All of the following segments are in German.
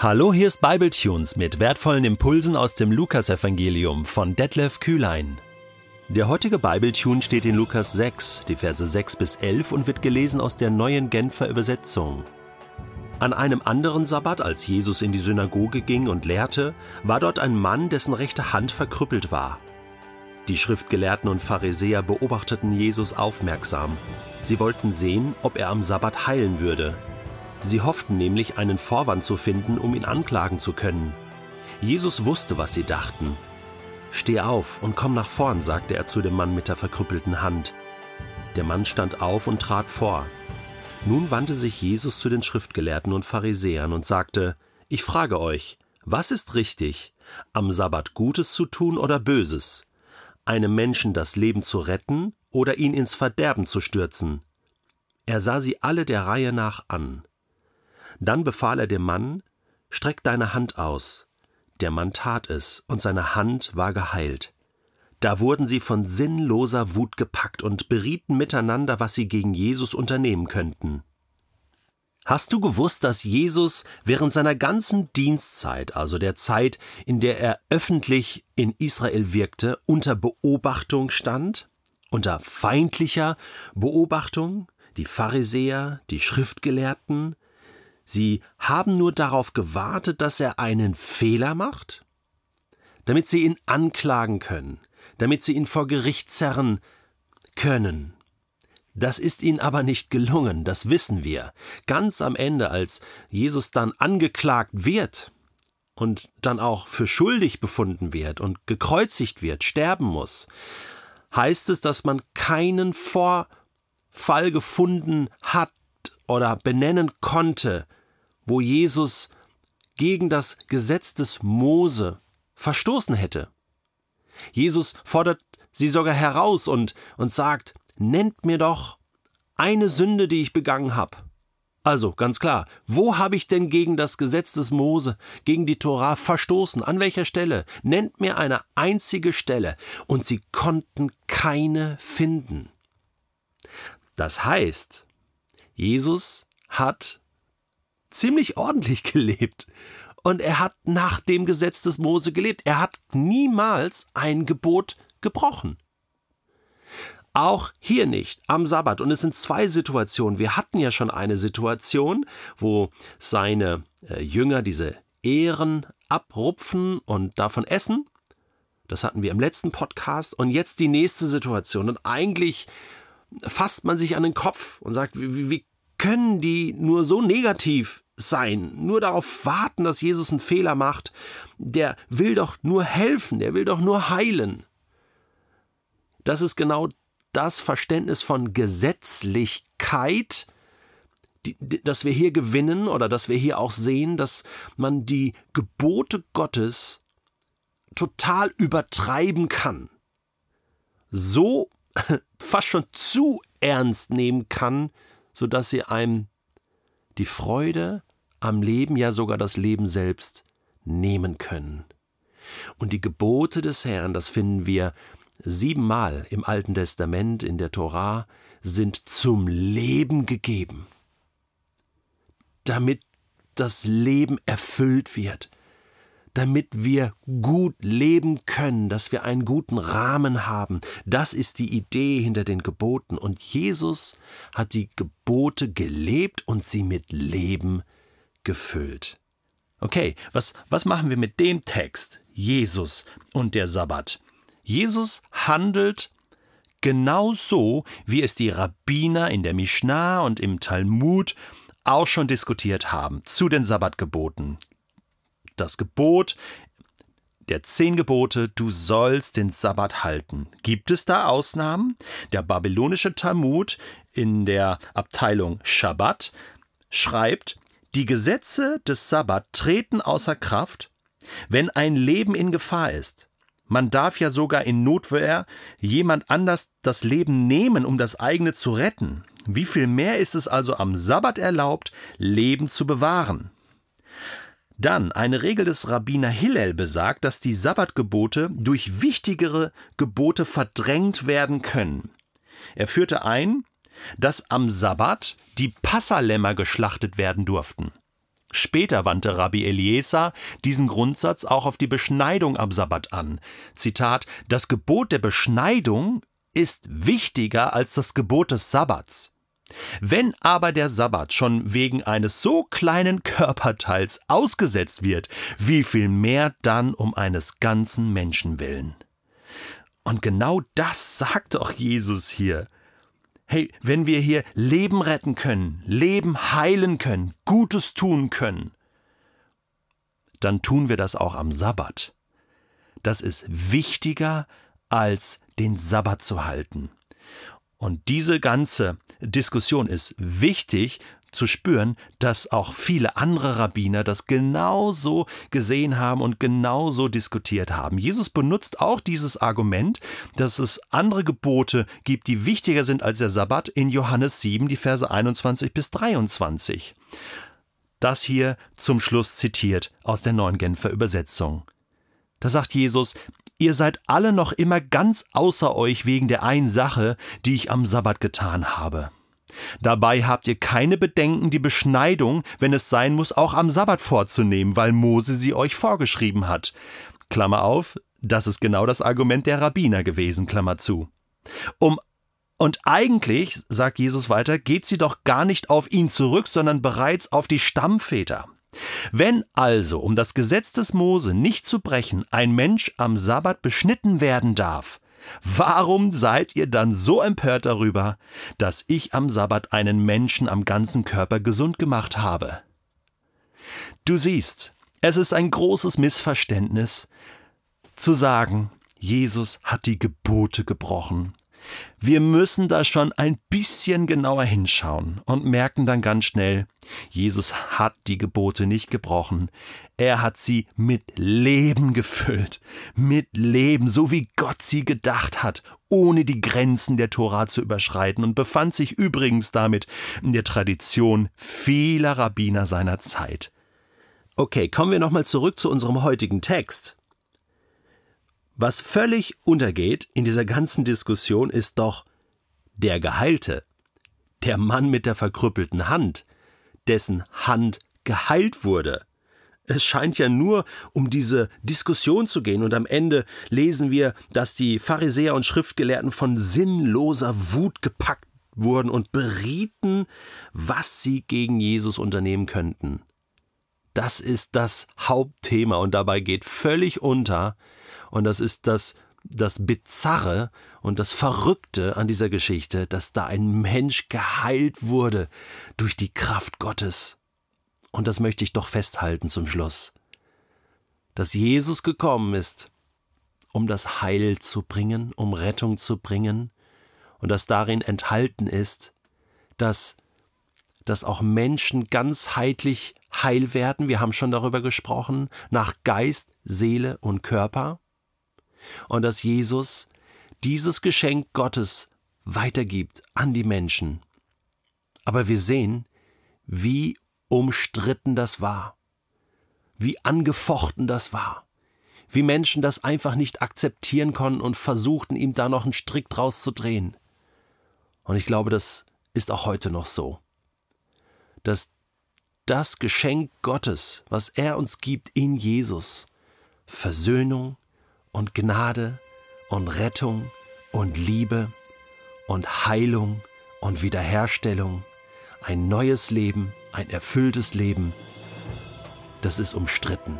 Hallo, hier ist Bibletunes mit wertvollen Impulsen aus dem Lukasevangelium von Detlef Kühlein. Der heutige Bibletune steht in Lukas 6, die Verse 6 bis 11 und wird gelesen aus der neuen Genfer Übersetzung. An einem anderen Sabbat, als Jesus in die Synagoge ging und lehrte, war dort ein Mann, dessen rechte Hand verkrüppelt war. Die Schriftgelehrten und Pharisäer beobachteten Jesus aufmerksam. Sie wollten sehen, ob er am Sabbat heilen würde, Sie hofften nämlich, einen Vorwand zu finden, um ihn anklagen zu können. Jesus wusste, was sie dachten. Steh auf und komm nach vorn, sagte er zu dem Mann mit der verkrüppelten Hand. Der Mann stand auf und trat vor. Nun wandte sich Jesus zu den Schriftgelehrten und Pharisäern und sagte, Ich frage euch, was ist richtig, am Sabbat Gutes zu tun oder Böses? Einem Menschen das Leben zu retten oder ihn ins Verderben zu stürzen? Er sah sie alle der Reihe nach an. Dann befahl er dem Mann, Streck deine Hand aus. Der Mann tat es, und seine Hand war geheilt. Da wurden sie von sinnloser Wut gepackt und berieten miteinander, was sie gegen Jesus unternehmen könnten. Hast du gewusst, dass Jesus während seiner ganzen Dienstzeit, also der Zeit, in der er öffentlich in Israel wirkte, unter Beobachtung stand? Unter feindlicher Beobachtung? Die Pharisäer, die Schriftgelehrten, Sie haben nur darauf gewartet, dass er einen Fehler macht, damit sie ihn anklagen können, damit sie ihn vor Gericht zerren können. Das ist ihnen aber nicht gelungen, das wissen wir. Ganz am Ende, als Jesus dann angeklagt wird und dann auch für schuldig befunden wird und gekreuzigt wird, sterben muss, heißt es, dass man keinen Vorfall gefunden hat oder benennen konnte, wo Jesus gegen das Gesetz des Mose verstoßen hätte. Jesus fordert sie sogar heraus und, und sagt, nennt mir doch eine Sünde, die ich begangen habe. Also, ganz klar, wo habe ich denn gegen das Gesetz des Mose, gegen die Tora verstoßen? An welcher Stelle? Nennt mir eine einzige Stelle. Und sie konnten keine finden. Das heißt, Jesus hat ziemlich ordentlich gelebt. Und er hat nach dem Gesetz des Mose gelebt. Er hat niemals ein Gebot gebrochen. Auch hier nicht, am Sabbat. Und es sind zwei Situationen. Wir hatten ja schon eine Situation, wo seine äh, Jünger diese Ehren abrupfen und davon essen. Das hatten wir im letzten Podcast. Und jetzt die nächste Situation. Und eigentlich fasst man sich an den Kopf und sagt, wie, wie können die nur so negativ sein, nur darauf warten, dass Jesus einen Fehler macht? Der will doch nur helfen, der will doch nur heilen. Das ist genau das Verständnis von Gesetzlichkeit, die, das wir hier gewinnen oder dass wir hier auch sehen, dass man die Gebote Gottes total übertreiben kann. So fast schon zu ernst nehmen kann, sodass sie einem die Freude am Leben, ja sogar das Leben selbst nehmen können. Und die Gebote des Herrn, das finden wir siebenmal im Alten Testament in der Torah, sind zum Leben gegeben, damit das Leben erfüllt wird, damit wir gut leben können, dass wir einen guten Rahmen haben. Das ist die Idee hinter den Geboten. Und Jesus hat die Gebote gelebt und sie mit Leben gefüllt. Okay, was, was machen wir mit dem Text? Jesus und der Sabbat. Jesus handelt genau so, wie es die Rabbiner in der Mishnah und im Talmud auch schon diskutiert haben zu den Sabbatgeboten das Gebot der zehn Gebote, du sollst den Sabbat halten. Gibt es da Ausnahmen? Der babylonische Talmud in der Abteilung Shabbat schreibt, die Gesetze des Sabbat treten außer Kraft, wenn ein Leben in Gefahr ist. Man darf ja sogar in Notwehr jemand anders das Leben nehmen, um das eigene zu retten. Wie viel mehr ist es also am Sabbat erlaubt, Leben zu bewahren? Dann eine Regel des Rabbiner Hillel besagt, dass die Sabbatgebote durch wichtigere Gebote verdrängt werden können. Er führte ein, dass am Sabbat die Passalämmer geschlachtet werden durften. Später wandte Rabbi Eliezer diesen Grundsatz auch auf die Beschneidung am Sabbat an. Zitat: Das Gebot der Beschneidung ist wichtiger als das Gebot des Sabbats. Wenn aber der Sabbat schon wegen eines so kleinen Körperteils ausgesetzt wird, wie viel mehr dann um eines ganzen Menschen willen? Und genau das sagt auch Jesus hier. Hey, wenn wir hier Leben retten können, Leben heilen können, Gutes tun können, dann tun wir das auch am Sabbat. Das ist wichtiger als den Sabbat zu halten. Und diese ganze Diskussion ist wichtig zu spüren, dass auch viele andere Rabbiner das genauso gesehen haben und genauso diskutiert haben. Jesus benutzt auch dieses Argument, dass es andere Gebote gibt, die wichtiger sind als der Sabbat in Johannes 7, die Verse 21 bis 23. Das hier zum Schluss zitiert aus der neuen Genfer Übersetzung. Da sagt Jesus, Ihr seid alle noch immer ganz außer euch wegen der einen Sache, die ich am Sabbat getan habe. Dabei habt ihr keine Bedenken, die Beschneidung, wenn es sein muss, auch am Sabbat vorzunehmen, weil Mose sie euch vorgeschrieben hat. Klammer auf, das ist genau das Argument der Rabbiner gewesen, Klammer zu. Um und eigentlich, sagt Jesus weiter, geht sie doch gar nicht auf ihn zurück, sondern bereits auf die Stammväter. Wenn also, um das Gesetz des Mose nicht zu brechen, ein Mensch am Sabbat beschnitten werden darf, warum seid ihr dann so empört darüber, dass ich am Sabbat einen Menschen am ganzen Körper gesund gemacht habe? Du siehst, es ist ein großes Missverständnis zu sagen, Jesus hat die Gebote gebrochen. Wir müssen da schon ein bisschen genauer hinschauen und merken dann ganz schnell, Jesus hat die Gebote nicht gebrochen, er hat sie mit Leben gefüllt, mit Leben, so wie Gott sie gedacht hat, ohne die Grenzen der Tora zu überschreiten und befand sich übrigens damit in der Tradition vieler Rabbiner seiner Zeit. Okay, kommen wir nochmal zurück zu unserem heutigen Text. Was völlig untergeht in dieser ganzen Diskussion ist doch der Geheilte, der Mann mit der verkrüppelten Hand, dessen Hand geheilt wurde. Es scheint ja nur um diese Diskussion zu gehen, und am Ende lesen wir, dass die Pharisäer und Schriftgelehrten von sinnloser Wut gepackt wurden und berieten, was sie gegen Jesus unternehmen könnten. Das ist das Hauptthema, und dabei geht völlig unter, und das ist das, das Bizarre und das Verrückte an dieser Geschichte, dass da ein Mensch geheilt wurde durch die Kraft Gottes. Und das möchte ich doch festhalten zum Schluss. Dass Jesus gekommen ist, um das Heil zu bringen, um Rettung zu bringen, und dass darin enthalten ist, dass, dass auch Menschen ganzheitlich heil werden, wir haben schon darüber gesprochen, nach Geist, Seele und Körper, und dass Jesus dieses Geschenk Gottes weitergibt an die Menschen. Aber wir sehen, wie umstritten das war, wie angefochten das war, wie Menschen das einfach nicht akzeptieren konnten und versuchten, ihm da noch einen Strick draus zu drehen. Und ich glaube, das ist auch heute noch so, dass das Geschenk Gottes, was er uns gibt in Jesus, Versöhnung, und Gnade und Rettung und Liebe und Heilung und Wiederherstellung, ein neues Leben, ein erfülltes Leben, das ist umstritten,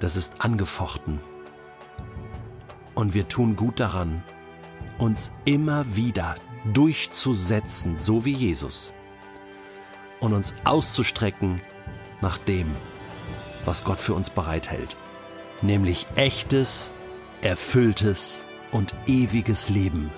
das ist angefochten. Und wir tun gut daran, uns immer wieder durchzusetzen, so wie Jesus, und uns auszustrecken nach dem, was Gott für uns bereithält nämlich echtes, erfülltes und ewiges Leben.